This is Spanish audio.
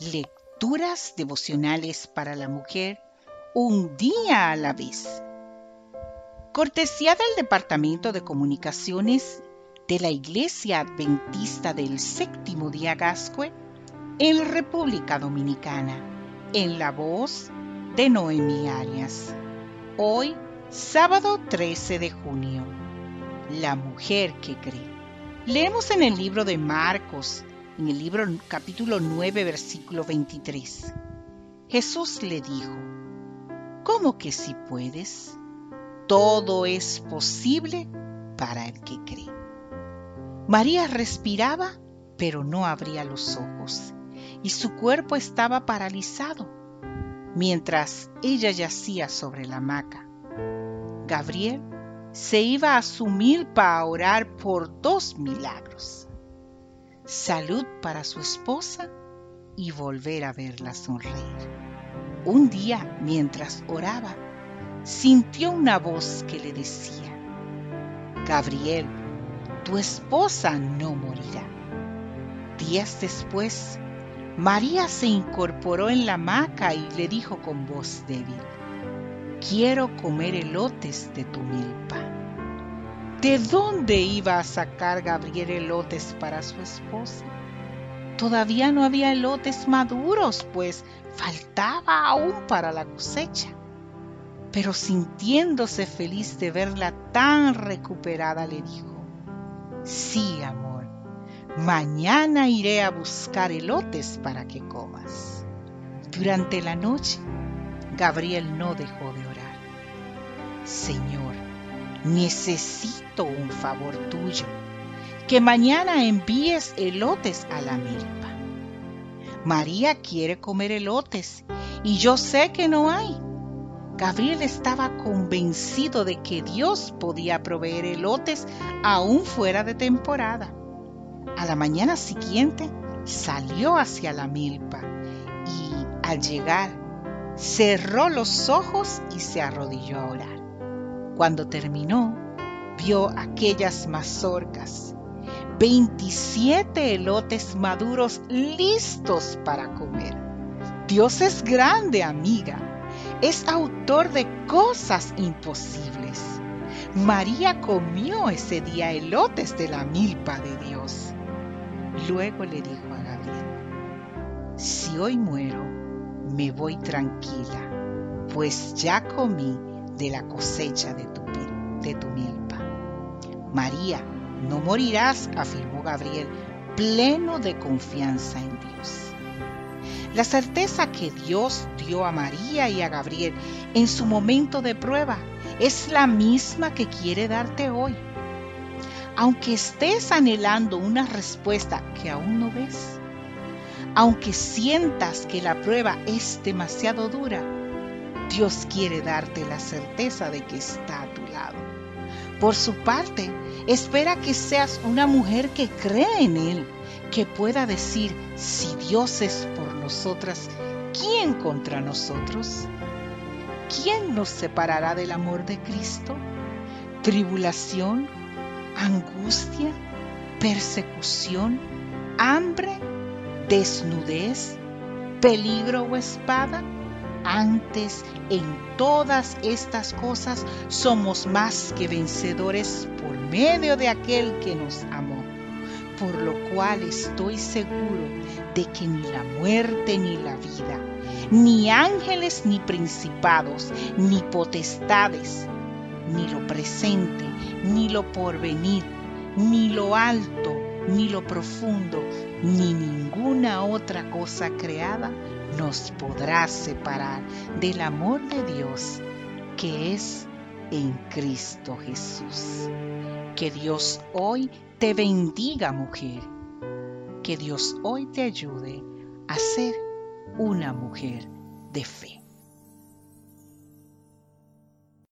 Lecturas devocionales para la mujer un día a la vez. Cortesía del Departamento de Comunicaciones de la Iglesia Adventista del Séptimo Día Gascue en República Dominicana, en la voz de Noemi Arias. Hoy, sábado 13 de junio, la mujer que cree. Leemos en el libro de Marcos, en el libro capítulo 9, versículo 23. Jesús le dijo, ¿cómo que si puedes? Todo es posible para el que cree. María respiraba, pero no abría los ojos, y su cuerpo estaba paralizado, mientras ella yacía sobre la hamaca. Gabriel se iba a su milpa a orar por dos milagros. Salud para su esposa y volver a verla sonreír. Un día, mientras oraba, sintió una voz que le decía, Gabriel, tu esposa no morirá. Días después, María se incorporó en la hamaca y le dijo con voz débil, quiero comer elotes de tu milpa. ¿De dónde iba a sacar Gabriel elotes para su esposa? Todavía no había elotes maduros, pues faltaba aún para la cosecha. Pero sintiéndose feliz de verla tan recuperada, le dijo, Sí, amor, mañana iré a buscar elotes para que comas. Durante la noche, Gabriel no dejó de orar. Señor, necesito un favor tuyo, que mañana envíes elotes a la milpa. María quiere comer elotes y yo sé que no hay. Gabriel estaba convencido de que Dios podía proveer elotes aún fuera de temporada. A la mañana siguiente salió hacia la milpa y al llegar cerró los ojos y se arrodilló a orar. Cuando terminó, vio aquellas mazorcas, 27 elotes maduros listos para comer. Dios es grande, amiga es autor de cosas imposibles. María comió ese día elotes de la milpa de Dios. Luego le dijo a Gabriel, si hoy muero, me voy tranquila, pues ya comí de la cosecha de tu, de tu milpa. María, no morirás, afirmó Gabriel, pleno de confianza en Dios. La certeza que Dios dio a María y a Gabriel en su momento de prueba es la misma que quiere darte hoy. Aunque estés anhelando una respuesta que aún no ves, aunque sientas que la prueba es demasiado dura, Dios quiere darte la certeza de que está a tu lado. Por su parte, espera que seas una mujer que cree en Él que pueda decir, si Dios es por nosotras, ¿quién contra nosotros? ¿Quién nos separará del amor de Cristo? ¿Tribulación? ¿Angustia? ¿Persecución? ¿Hambre? ¿Desnudez? ¿Peligro o espada? Antes, en todas estas cosas somos más que vencedores por medio de aquel que nos amó. Por lo cual estoy seguro de que ni la muerte ni la vida, ni ángeles ni principados, ni potestades, ni lo presente, ni lo porvenir, ni lo alto, ni lo profundo, ni ninguna otra cosa creada nos podrá separar del amor de Dios que es en Cristo Jesús. Que Dios hoy te bendiga mujer. Que Dios hoy te ayude a ser una mujer de fe.